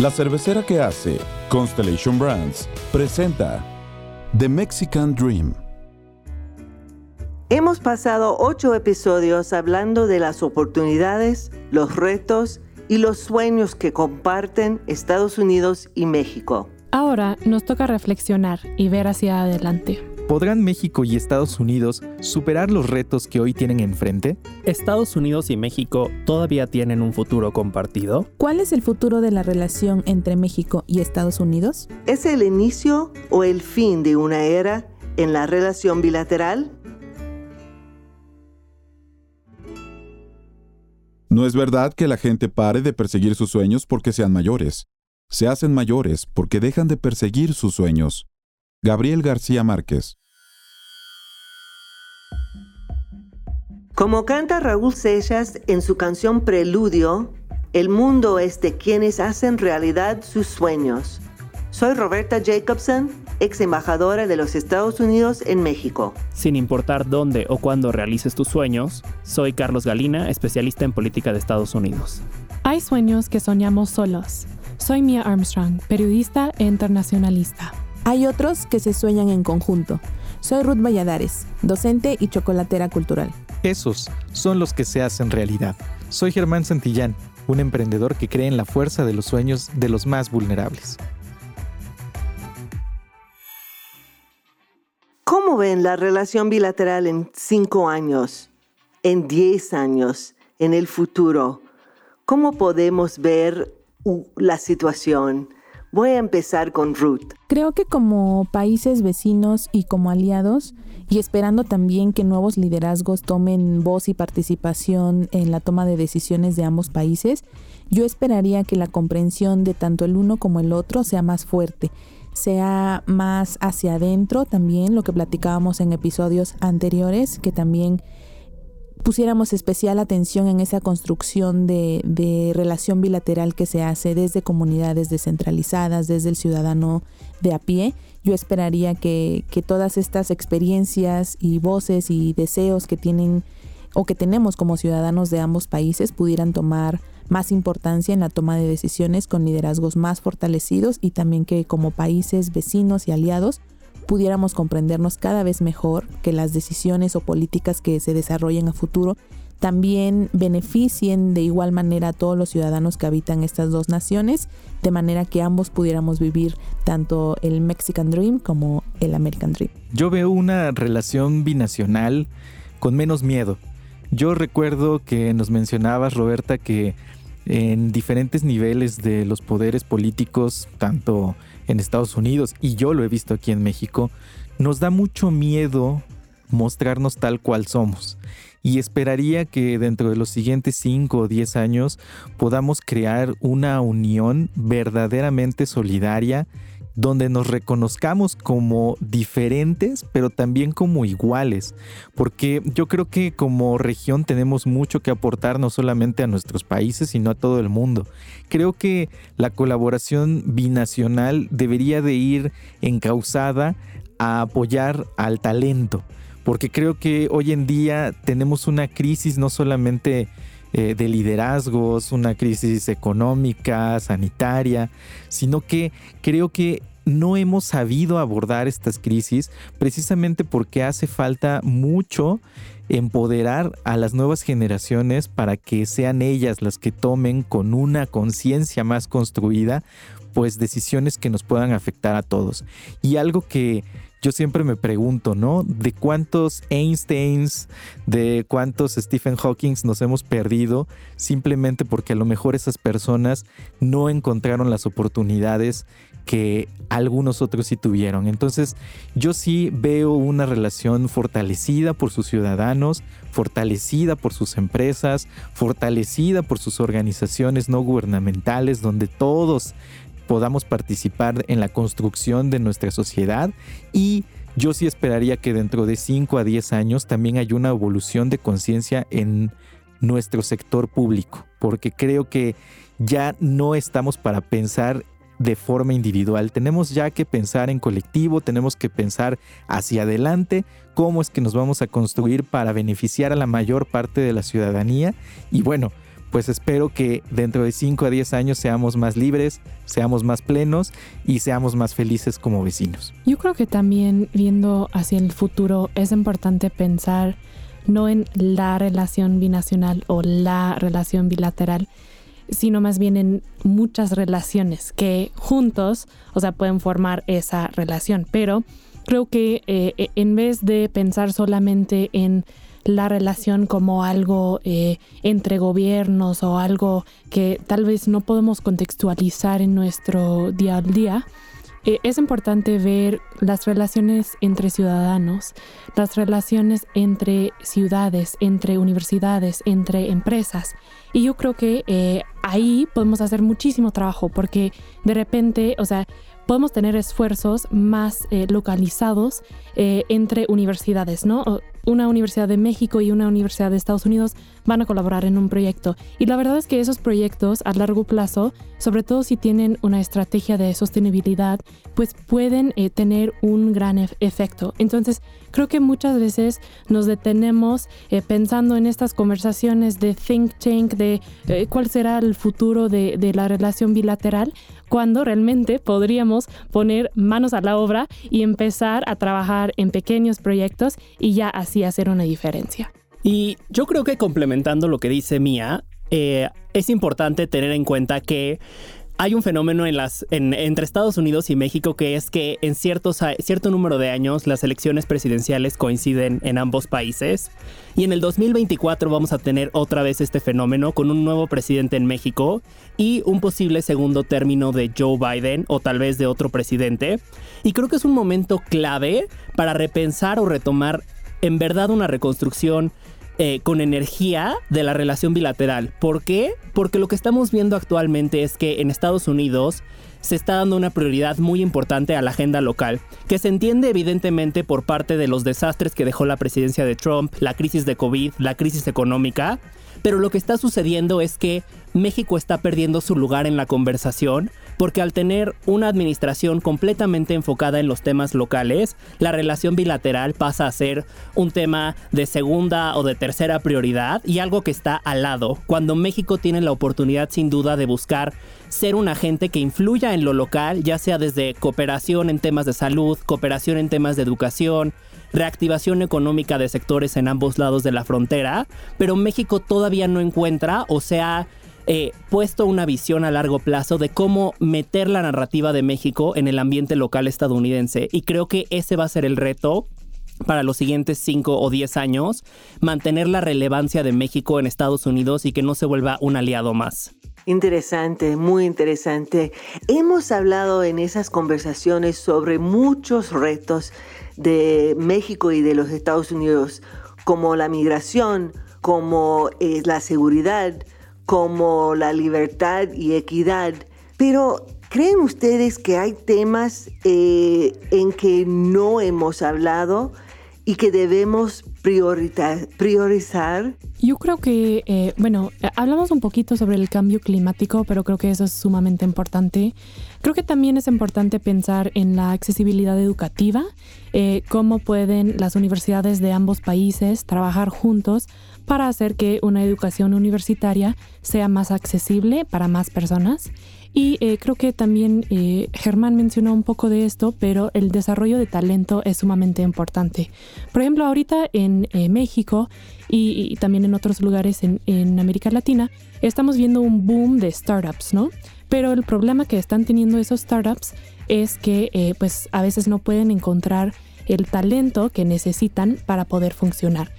La cervecera que hace Constellation Brands presenta The Mexican Dream. Hemos pasado ocho episodios hablando de las oportunidades, los retos y los sueños que comparten Estados Unidos y México. Ahora nos toca reflexionar y ver hacia adelante. ¿Podrán México y Estados Unidos superar los retos que hoy tienen enfrente? ¿Estados Unidos y México todavía tienen un futuro compartido? ¿Cuál es el futuro de la relación entre México y Estados Unidos? ¿Es el inicio o el fin de una era en la relación bilateral? No es verdad que la gente pare de perseguir sus sueños porque sean mayores. Se hacen mayores porque dejan de perseguir sus sueños. Gabriel García Márquez Como canta Raúl Seixas en su canción Preludio, el mundo es de quienes hacen realidad sus sueños. Soy Roberta Jacobson, ex embajadora de los Estados Unidos en México. Sin importar dónde o cuándo realices tus sueños, soy Carlos Galina, especialista en política de Estados Unidos. Hay sueños que soñamos solos. Soy Mia Armstrong, periodista e internacionalista. Hay otros que se sueñan en conjunto. Soy Ruth Valladares, docente y chocolatera cultural. Esos son los que se hacen realidad. Soy Germán Santillán, un emprendedor que cree en la fuerza de los sueños de los más vulnerables. ¿Cómo ven la relación bilateral en cinco años, en diez años, en el futuro? ¿Cómo podemos ver la situación? Voy a empezar con Ruth. Creo que como países vecinos y como aliados, y esperando también que nuevos liderazgos tomen voz y participación en la toma de decisiones de ambos países, yo esperaría que la comprensión de tanto el uno como el otro sea más fuerte, sea más hacia adentro también, lo que platicábamos en episodios anteriores, que también pusiéramos especial atención en esa construcción de, relación bilateral que se hace desde comunidades descentralizadas, desde el ciudadano de a pie. Yo esperaría que, que todas estas experiencias y voces y deseos que tienen o que tenemos como ciudadanos de ambos países pudieran tomar más importancia en la toma de decisiones con liderazgos más fortalecidos y también que como países vecinos y aliados pudiéramos comprendernos cada vez mejor, que las decisiones o políticas que se desarrollen a futuro también beneficien de igual manera a todos los ciudadanos que habitan estas dos naciones, de manera que ambos pudiéramos vivir tanto el Mexican Dream como el American Dream. Yo veo una relación binacional con menos miedo. Yo recuerdo que nos mencionabas, Roberta, que en diferentes niveles de los poderes políticos, tanto en Estados Unidos y yo lo he visto aquí en México, nos da mucho miedo mostrarnos tal cual somos. Y esperaría que dentro de los siguientes 5 o 10 años podamos crear una unión verdaderamente solidaria donde nos reconozcamos como diferentes, pero también como iguales, porque yo creo que como región tenemos mucho que aportar no solamente a nuestros países, sino a todo el mundo. Creo que la colaboración binacional debería de ir encausada a apoyar al talento, porque creo que hoy en día tenemos una crisis no solamente eh, de liderazgos, una crisis económica, sanitaria, sino que creo que no hemos sabido abordar estas crisis precisamente porque hace falta mucho empoderar a las nuevas generaciones para que sean ellas las que tomen con una conciencia más construida pues decisiones que nos puedan afectar a todos. Y algo que yo siempre me pregunto, ¿no? ¿De cuántos Einsteins, de cuántos Stephen Hawking nos hemos perdido simplemente porque a lo mejor esas personas no encontraron las oportunidades que algunos otros sí tuvieron. Entonces yo sí veo una relación fortalecida por sus ciudadanos, fortalecida por sus empresas, fortalecida por sus organizaciones no gubernamentales, donde todos podamos participar en la construcción de nuestra sociedad y yo sí esperaría que dentro de 5 a 10 años también haya una evolución de conciencia en nuestro sector público, porque creo que ya no estamos para pensar de forma individual, tenemos ya que pensar en colectivo, tenemos que pensar hacia adelante, cómo es que nos vamos a construir para beneficiar a la mayor parte de la ciudadanía. Y bueno, pues espero que dentro de 5 a 10 años seamos más libres, seamos más plenos y seamos más felices como vecinos. Yo creo que también viendo hacia el futuro es importante pensar no en la relación binacional o la relación bilateral, sino más bien en muchas relaciones que juntos, o sea, pueden formar esa relación. Pero creo que eh, en vez de pensar solamente en la relación como algo eh, entre gobiernos o algo que tal vez no podemos contextualizar en nuestro día a día, eh, es importante ver las relaciones entre ciudadanos, las relaciones entre ciudades, entre universidades, entre empresas. Y yo creo que eh, ahí podemos hacer muchísimo trabajo porque de repente, o sea, podemos tener esfuerzos más localizados entre universidades, ¿no? Una Universidad de México y una Universidad de Estados Unidos van a colaborar en un proyecto. Y la verdad es que esos proyectos a largo plazo, sobre todo si tienen una estrategia de sostenibilidad, pues pueden eh, tener un gran efecto. Entonces, creo que muchas veces nos detenemos eh, pensando en estas conversaciones de think tank, de eh, cuál será el futuro de, de la relación bilateral, cuando realmente podríamos poner manos a la obra y empezar a trabajar en pequeños proyectos y ya así hacer una diferencia. Y yo creo que complementando lo que dice Mía, eh, es importante tener en cuenta que hay un fenómeno entre Estados Unidos y México que es que en ciertos, cierto número de años las elecciones presidenciales coinciden en ambos países. Y en el 2024 vamos a tener otra vez este fenómeno con un nuevo presidente en México y un posible segundo término de Joe Biden o tal vez de otro presidente. Y creo que es un momento clave para repensar o retomar en verdad una reconstrucción eh, con energía de la relación bilateral. ¿Por qué? Porque lo que estamos viendo actualmente es que en Estados Unidos se está dando una prioridad muy importante a la agenda local, que se entiende evidentemente por parte de los desastres que dejó la presidencia de Trump, la crisis de COVID, la crisis económica, pero lo que está sucediendo es que México está perdiendo su lugar en la conversación porque al tener una administración completamente enfocada en los temas locales, la relación bilateral pasa a ser un tema de segunda o de tercera prioridad y algo que está al lado, cuando México tiene la oportunidad sin duda de buscar ser un agente que influya en lo local, ya sea desde cooperación en temas de salud, cooperación en temas de educación, reactivación económica de sectores en ambos lados de la frontera, pero México todavía no encuentra o sea eh, puesto una visión a largo plazo de cómo meter la narrativa de México en el ambiente local estadounidense. Y creo que ese va a ser el reto para los siguientes 5 o 10 años, mantener la relevancia de México en Estados Unidos y que no se vuelva un aliado más. Interesante, muy interesante. Hemos hablado en esas conversaciones sobre muchos retos de México y de los Estados Unidos, como la migración, como eh, la seguridad, como la libertad y equidad. Pero, ¿creen ustedes que hay temas eh, en que no hemos hablado y que debemos priorizar? Yo creo que, eh, bueno, hablamos un poquito sobre el cambio climático, pero creo que eso es sumamente importante. Creo que también es importante pensar en la accesibilidad educativa, eh, cómo pueden las universidades de ambos países trabajar juntos para hacer que una educación universitaria sea más accesible para más personas. Y eh, creo que también eh, Germán mencionó un poco de esto, pero el desarrollo de talento es sumamente importante. Por ejemplo, ahorita en México y, también en otros lugares en, en América Latina, estamos viendo un boom de startups, ¿no? Pero el problema que están teniendo esos startups es que eh, pues a veces no pueden encontrar el talento que necesitan para poder funcionar.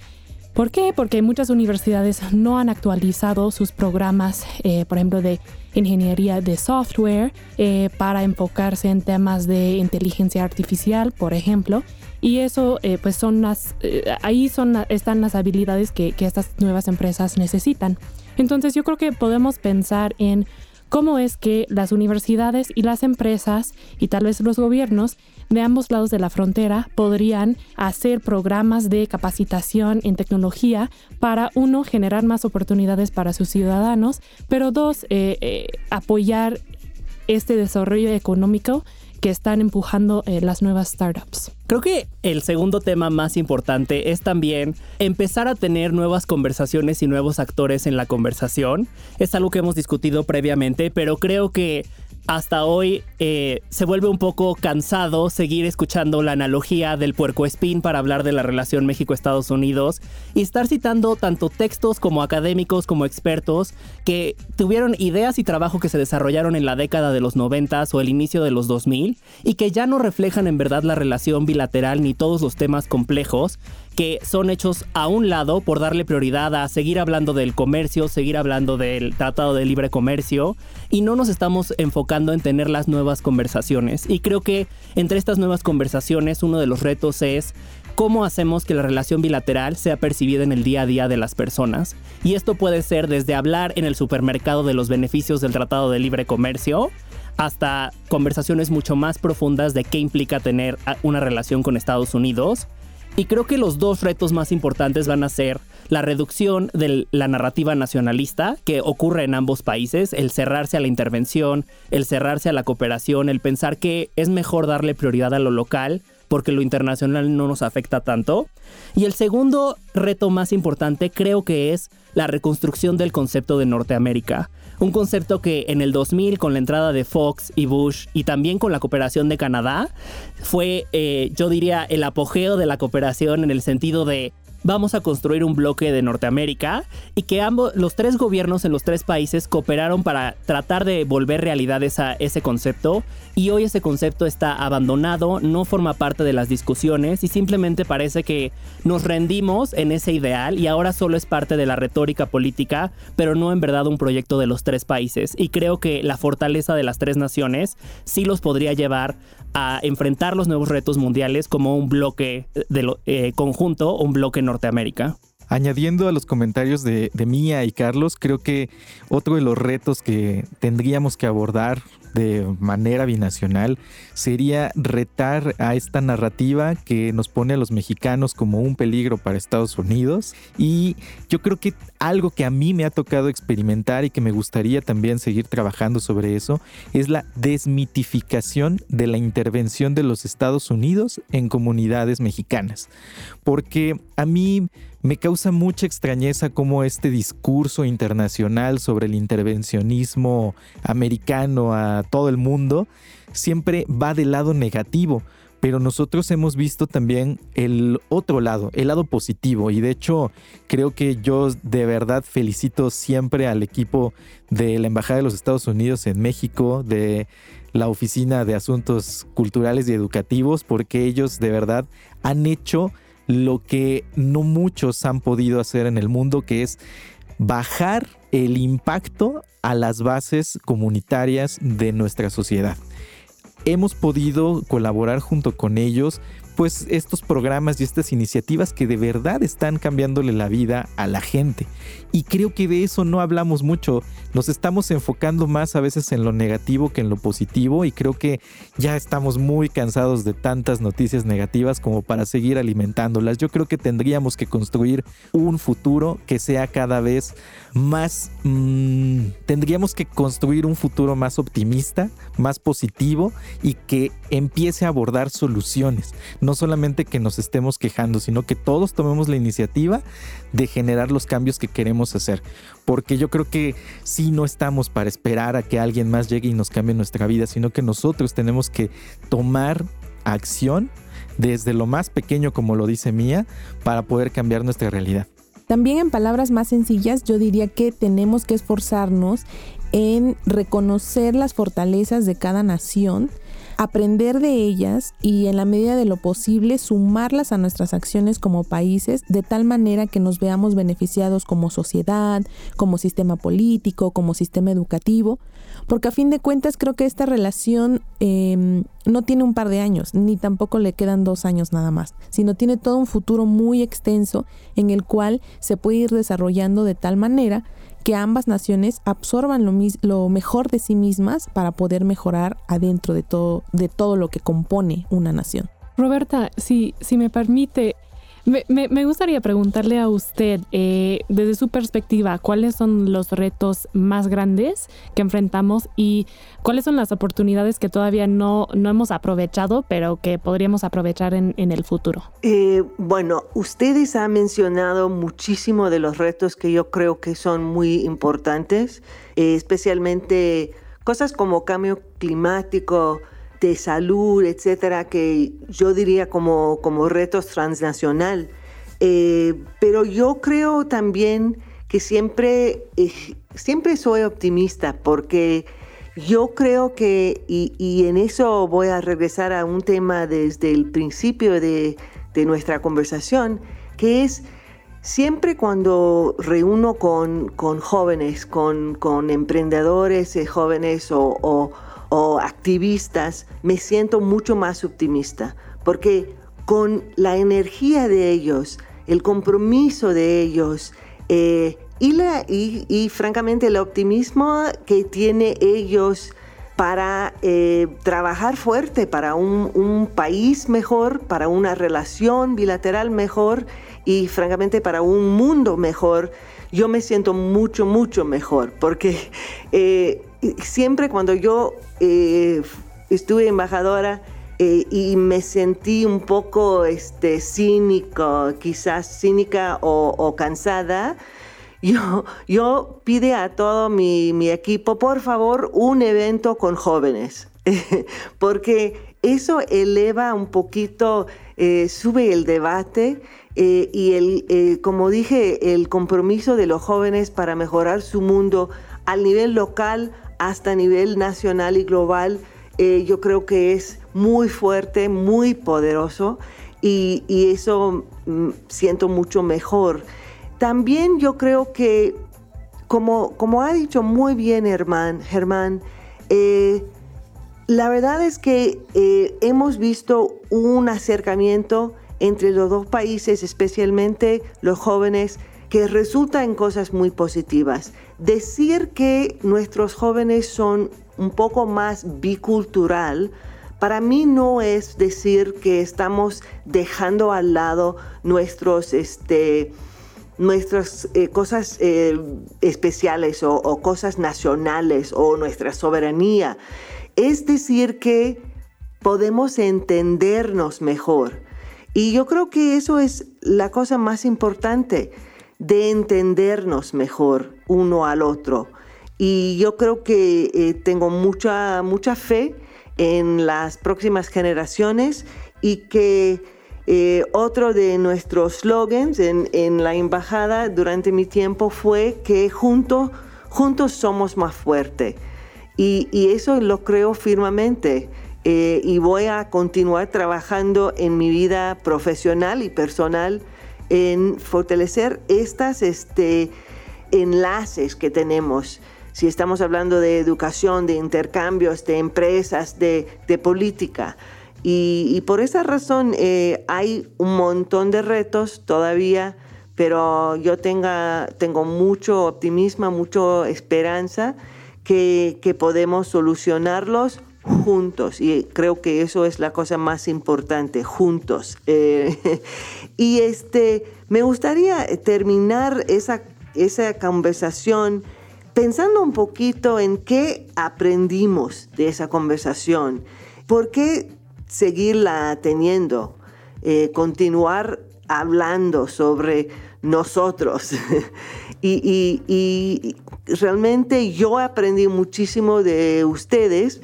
¿Por qué? Porque muchas universidades no han actualizado sus programas, eh, por ejemplo, de ingeniería de software eh, para enfocarse en temas de inteligencia artificial, por ejemplo. Y eso, pues son las, ahí son, están las habilidades que, que estas nuevas empresas necesitan. Entonces yo creo que podemos pensar en cómo es que las universidades y las empresas y tal vez los gobiernos de ambos lados de la frontera podrían hacer programas de capacitación en tecnología para, uno, generar más oportunidades para sus ciudadanos, pero dos, eh, eh, apoyar este desarrollo económico que están empujando eh, las nuevas startups. Creo que el segundo tema más importante es también empezar a tener nuevas conversaciones y nuevos actores en la conversación. Es algo que hemos discutido previamente, pero creo que hasta hoy eh, se vuelve un poco cansado seguir escuchando la analogía del puerco espín para hablar de la relación México-Estados Unidos y estar citando tanto textos como académicos como expertos que tuvieron ideas y trabajo que se desarrollaron en la década de los 90 o el inicio de los 2000 y que ya no reflejan en verdad la relación bilateral ni todos los temas complejos que son hechos a un lado por darle prioridad a seguir hablando del comercio, seguir hablando del Tratado de Libre Comercio y no nos estamos enfocando en tener las nuevas conversaciones. Y creo que entre estas nuevas conversaciones uno de los retos es cómo hacemos que la relación bilateral sea percibida en el día a día de las personas. Y esto puede ser desde hablar en el supermercado de los beneficios del Tratado de Libre Comercio, hasta conversaciones mucho más profundas de qué implica tener una relación con Estados Unidos y creo que los dos retos más importantes van a ser la reducción de la narrativa nacionalista que ocurre en ambos países, el cerrarse a la intervención, el cerrarse a la cooperación, el pensar que es mejor darle prioridad a lo local porque lo internacional no nos afecta tanto. Y el segundo reto más importante creo que es la reconstrucción del concepto de Norteamérica. Un concepto que en el 2000, con la entrada de Fox y Bush y también con la cooperación de Canadá, fue, eh, yo diría, el apogeo de la cooperación en el sentido de vamos a construir un bloque de Norteamérica y que ambos, los tres gobiernos en los tres países cooperaron para tratar de volver realidad ese concepto y hoy ese concepto está abandonado, no forma parte de las discusiones y simplemente parece que nos rendimos en ese ideal y ahora solo es parte de la retórica política, pero no en verdad un proyecto de los tres países. Y creo que la fortaleza de las tres naciones sí los podría llevar a enfrentar los nuevos retos mundiales como un bloque de eh, conjunto, un bloque Norteamérica. Añadiendo a los comentarios de, de Mía y Carlos, creo que otro de los retos que tendríamos que abordar de manera binacional sería retar a esta narrativa que nos pone a los mexicanos como un peligro para Estados Unidos. Y yo creo que algo que a mí me ha tocado experimentar y que me gustaría también seguir trabajando sobre eso es la desmitificación de la intervención de los Estados Unidos en comunidades mexicanas. Porque a mí me causa mucha extrañeza cómo este discurso internacional sobre el intervencionismo americano a todo el mundo siempre va del lado negativo, pero nosotros hemos visto también el otro lado, el lado positivo. Y de hecho, creo que yo de verdad felicito siempre al equipo de la Embajada de los Estados Unidos en México, de la Oficina de Asuntos Culturales y Educativos, porque ellos de verdad han hecho lo que no muchos han podido hacer en el mundo, que es bajar el impacto a las bases comunitarias de nuestra sociedad. Hemos podido colaborar junto con ellos pues estos programas y estas iniciativas que de verdad están cambiándole la vida a la gente. Y creo que de eso no hablamos mucho. Nos estamos enfocando más a veces en lo negativo que en lo positivo y creo que ya estamos muy cansados de tantas noticias negativas como para seguir alimentándolas. Yo creo que tendríamos que construir un futuro que sea cada vez más... Mmm, tendríamos que construir un futuro más optimista, más positivo y que empiece a abordar soluciones no solamente que nos estemos quejando, sino que todos tomemos la iniciativa de generar los cambios que queremos hacer. Porque yo creo que si no estamos para esperar a que alguien más llegue y nos cambie nuestra vida, sino que nosotros tenemos que tomar acción desde lo más pequeño, como lo dice Mía, para poder cambiar nuestra realidad. También en palabras más sencillas, yo diría que tenemos que esforzarnos en reconocer las fortalezas de cada nación aprender de ellas y en la medida de lo posible sumarlas a nuestras acciones como países de tal manera que nos veamos beneficiados como sociedad, como sistema político, como sistema educativo, porque a fin de cuentas creo que esta relación em, no tiene un par de años, ni tampoco le quedan dos años nada más, sino tiene todo un futuro muy extenso en el cual se puede ir desarrollando de tal manera que ambas naciones absorban lo, lo, mejor de sí mismas para poder mejorar adentro de todo, de todo lo que compone una nación. Roberta, si, si me permite, Me, gustaría preguntarle a usted, eh, desde su perspectiva, ¿cuáles son los retos más grandes que enfrentamos y cuáles son las oportunidades que todavía no, no hemos aprovechado, pero que podríamos aprovechar en, el futuro? Eh, bueno, ustedes han mencionado muchísimo de los retos que yo creo que son muy importantes, eh, especialmente cosas como cambio climático, de salud, etcétera, que yo diría como, como retos transnacional. Eh, pero yo creo también que siempre, eh, siempre soy optimista porque yo creo que, y, en eso voy a regresar a un tema desde el principio de, de nuestra conversación, que es siempre cuando reúno con, con jóvenes, con, con emprendedores eh, jóvenes o o activistas, me siento mucho más optimista, porque con la energía de ellos, el compromiso de ellos eh, y, la, y, francamente el optimismo que tiene ellos para eh, trabajar fuerte para un, un, país mejor, para una relación bilateral mejor y francamente para un mundo mejor, yo me siento mucho, mucho mejor, porque eh, siempre cuando yo eh, estuve embajadora eh, y me sentí un poco este, cínico, quizás cínica o, cansada, yo, yo pide a todo mi, mi, equipo, por favor, un evento con jóvenes, porque eso eleva un poquito, eh, sube el debate y el, como dije, el compromiso de los jóvenes para mejorar su mundo al nivel local, hasta nivel nacional y global, eh, yo creo que es muy fuerte, muy poderoso y, eso mm, siento mucho mejor. También yo creo que, como, como ha dicho muy bien Germán, Germán eh, la verdad es que eh, hemos visto un acercamiento entre los dos países, especialmente los jóvenes, que resulta en cosas muy positivas. Decir que nuestros jóvenes son un poco más bicultural, para mí no es decir que estamos dejando al lado nuestros, este, nuestras eh, cosas eh, especiales o, o, cosas nacionales o nuestra soberanía. Es decir que podemos entendernos mejor. Y yo creo que eso es la cosa más importante de entendernos mejor uno al otro. Y yo creo que eh, tengo mucha, mucha fe en las próximas generaciones y que eh, otro de nuestros slogans en, la embajada durante mi tiempo fue que juntos, juntos somos más fuertes. Y, eso lo creo firmemente. Eh, y voy a continuar trabajando en mi vida profesional y personal en fortalecer estas este, enlaces que tenemos. Si estamos hablando de educación, de intercambios, de empresas, de, política. Y, por esa razón eh, hay un montón de retos todavía, pero yo tenga, tengo mucho optimismo, mucha esperanza que podemos solucionarlos juntos y creo que eso es la cosa más importante, juntos. Eh, y este, me gustaría terminar esa, esa conversación pensando un poquito en qué aprendimos de esa conversación, por qué seguirla teniendo, eh, continuar hablando sobre nosotros. y, y realmente yo aprendí muchísimo de ustedes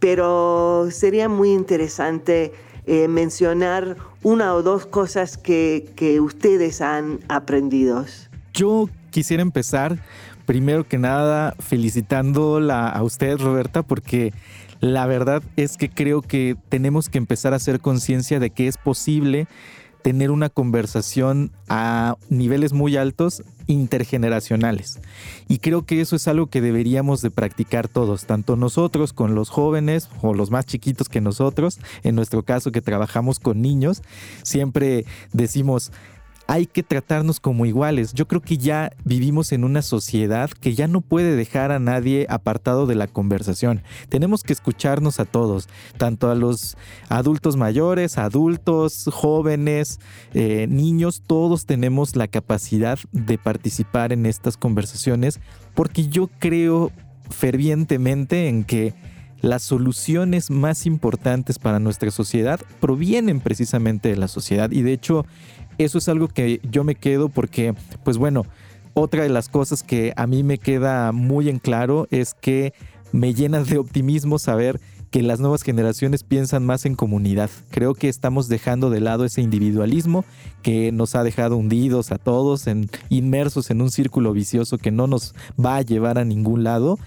pero sería muy interesante eh, mencionar una o dos cosas que, que ustedes han aprendido. Yo quisiera empezar, primero que nada, felicitándola a usted, Roberta, porque la verdad es que creo que tenemos que empezar a hacer conciencia de que es posible tener una conversación a niveles muy altos intergeneracionales. Y creo que eso es algo que deberíamos de practicar todos, tanto nosotros con los jóvenes o los más chiquitos que nosotros, en nuestro caso que trabajamos con niños, siempre decimos, hay que tratarnos como iguales. Yo creo que ya vivimos en una sociedad que ya no puede dejar a nadie apartado de la conversación. Tenemos que escucharnos a todos, tanto a los adultos mayores, adultos, jóvenes, eh, niños, todos tenemos la capacidad de participar en estas conversaciones porque yo creo fervientemente en que las soluciones más importantes para nuestra sociedad provienen precisamente de la sociedad y de hecho eso es algo que yo me quedo porque, pues bueno, otra de las cosas que a mí me queda muy en claro es que me llena de optimismo saber que las nuevas generaciones piensan más en comunidad. Creo que estamos dejando de lado ese individualismo que nos ha dejado hundidos a todos, en, inmersos en un círculo vicioso que no nos va a llevar a ningún lado.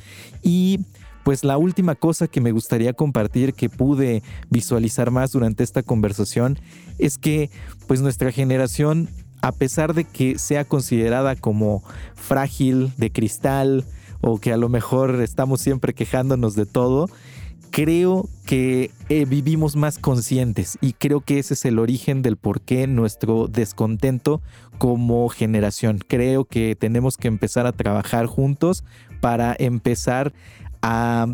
Y pues la última cosa que me gustaría compartir que pude visualizar más durante esta conversación es que pues nuestra generación, a pesar de que sea considerada como frágil, de cristal, o que a lo mejor estamos siempre quejándonos de todo, creo que eh, vivimos más conscientes y creo que ese es el origen del por qué nuestro descontento como generación. Creo que tenemos que empezar a trabajar juntos para empezar a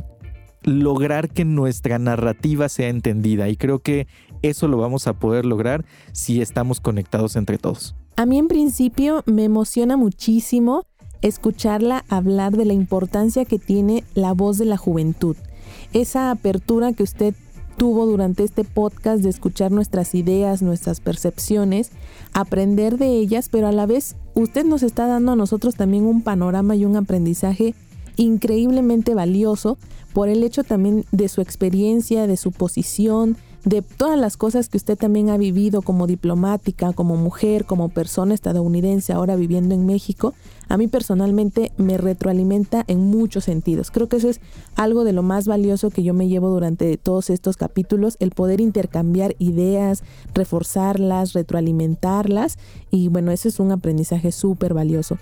lograr que nuestra narrativa sea entendida y creo que eso lo vamos a poder lograr si estamos conectados entre todos. A mí en principio me emociona muchísimo escucharla hablar de la importancia que tiene la voz de la juventud. Esa apertura que usted tuvo durante este podcast de escuchar nuestras ideas, nuestras percepciones, aprender de ellas, pero a la vez usted nos está dando a nosotros también un panorama y un aprendizaje increíblemente valioso por el hecho también de su experiencia, de su posición, de todas las cosas que usted también ha vivido como diplomática, como mujer, como persona estadounidense ahora viviendo en México, a mí personalmente me retroalimenta en muchos sentidos. Creo que eso es algo de lo más valioso que yo me llevo durante todos estos capítulos, el poder intercambiar ideas, reforzarlas, retroalimentarlas y bueno, eso es un aprendizaje súper valioso.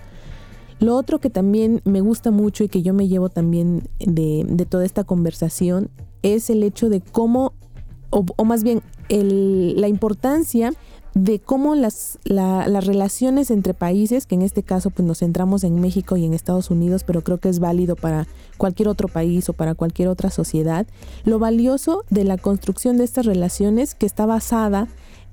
Lo otro que también me gusta mucho y que yo me llevo también de, de toda esta conversación es el hecho de cómo o, más bien la importancia de cómo las, las relaciones entre países, que en este caso pues nos centramos en México y en Estados Unidos, pero creo que es válido para cualquier otro país o para cualquier otra sociedad, lo valioso de la construcción de estas relaciones que está basada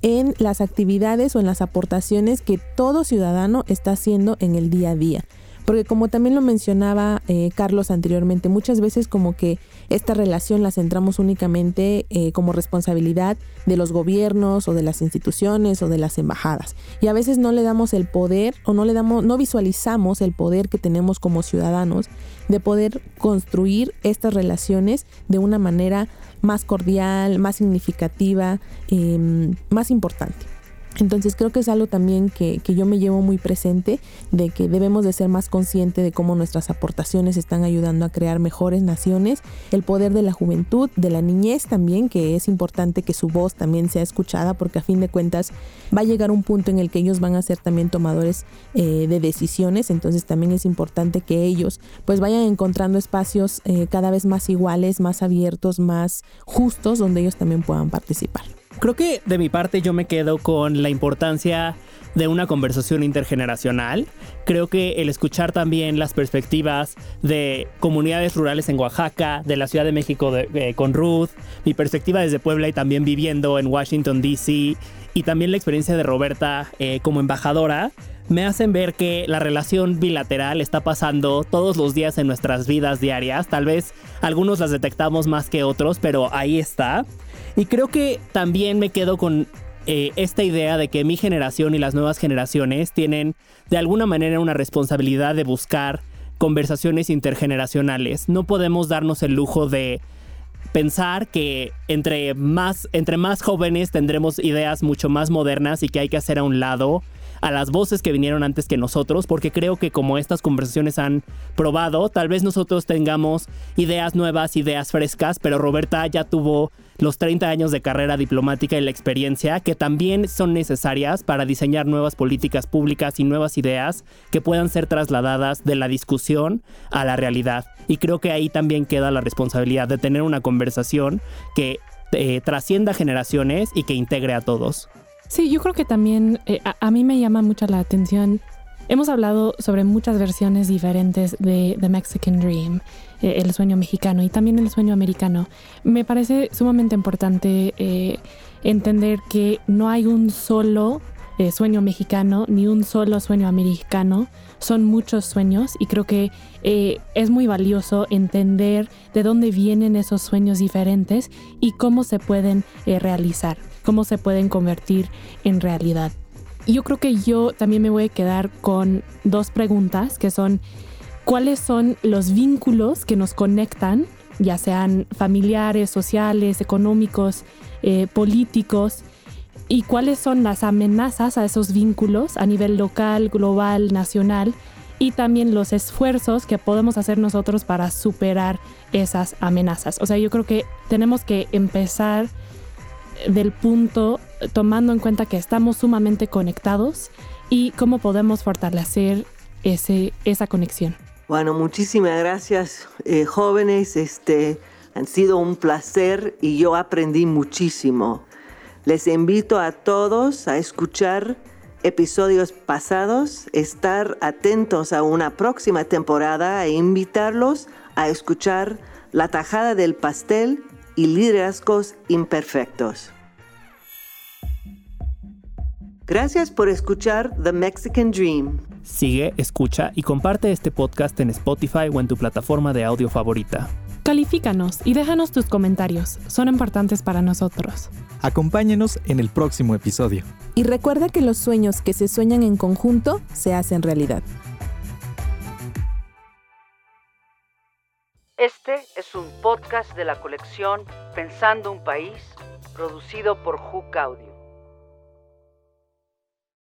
en las actividades o en las aportaciones que todo ciudadano está haciendo en el día a día. Porque como también lo mencionaba eh, Carlos anteriormente, muchas veces como que esta relación la centramos únicamente eh, como responsabilidad de los gobiernos o de las instituciones o de las embajadas. Y a veces no le damos el poder o no le damos, no visualizamos el poder que tenemos como ciudadanos de poder construir estas relaciones de una manera más cordial, más significativa, em, más importante. Entonces creo que es algo también que, yo me llevo muy presente, de que debemos de ser más conscientes de cómo nuestras aportaciones están ayudando a crear mejores naciones, el poder de la juventud, de la niñez también, que es importante que su voz también sea escuchada, porque a fin de cuentas va a llegar un punto en el que ellos van a ser también tomadores eh, de decisiones, entonces también es importante que ellos pues vayan encontrando espacios eh, cada vez más iguales, más abiertos, más justos, donde ellos también puedan participar. Creo que de mi parte yo me quedo con la importancia de una conversación intergeneracional. Creo que el escuchar también las perspectivas de comunidades rurales en Oaxaca, de la Ciudad de México con Ruth, mi perspectiva desde Puebla y también viviendo en Washington, D.C., y también la experiencia de Roberta eh, como embajadora, me hacen ver que la relación bilateral está pasando todos los días en nuestras vidas diarias. Tal vez algunos las detectamos más que otros, pero ahí está. Y creo que también me quedo con eh, esta idea de que mi generación y las nuevas generaciones tienen de alguna manera una responsabilidad de buscar conversaciones intergeneracionales. No podemos darnos el lujo de pensar que entre más, entre más jóvenes tendremos ideas mucho más modernas y que hay que hacer a un lado a las voces que vinieron antes que nosotros, porque creo que como estas conversaciones han probado, tal vez nosotros tengamos ideas nuevas, ideas frescas, pero Roberta ya tuvo los 30 años de carrera diplomática y la experiencia que también son necesarias para diseñar nuevas políticas públicas y nuevas ideas que puedan ser trasladadas de la discusión a la realidad. Y creo que ahí también queda la responsabilidad de tener una conversación que eh, trascienda generaciones y que integre a todos. Sí, yo creo que también eh, a, mí me llama mucho la atención. Hemos hablado sobre muchas versiones diferentes de The Mexican Dream, eh, el sueño mexicano y también el sueño americano. Me parece sumamente importante eh, entender que no hay un solo sueño mexicano ni un solo sueño americano. Son muchos sueños y creo que es muy valioso entender de dónde vienen esos sueños diferentes y cómo se pueden realizar cómo se pueden convertir en realidad. Yo creo que yo también me voy a quedar con dos preguntas que son cuáles son los vínculos que nos conectan, ya sean familiares, sociales, económicos, eh, políticos, y cuáles son las amenazas a esos vínculos a nivel local, global, nacional, y también los esfuerzos que podemos hacer nosotros para superar esas amenazas. O sea, yo creo que tenemos que empezar del punto tomando en cuenta que estamos sumamente conectados y cómo podemos fortalecer ese, esa conexión. Bueno, muchísimas gracias eh, jóvenes, este, han sido un placer y yo aprendí muchísimo. Les invito a todos a escuchar episodios pasados, estar atentos a una próxima temporada e invitarlos a escuchar La tajada del pastel y liderazgos imperfectos. Gracias por escuchar The Mexican Dream. Sigue, escucha y comparte este podcast en Spotify o en tu plataforma de audio favorita. Califícanos y déjanos tus comentarios, son importantes para nosotros. Acompáñenos en el próximo episodio. Y recuerda que los sueños que se sueñan en conjunto se hacen realidad. Este es un podcast de la colección Pensando un País, producido por Hook Audio.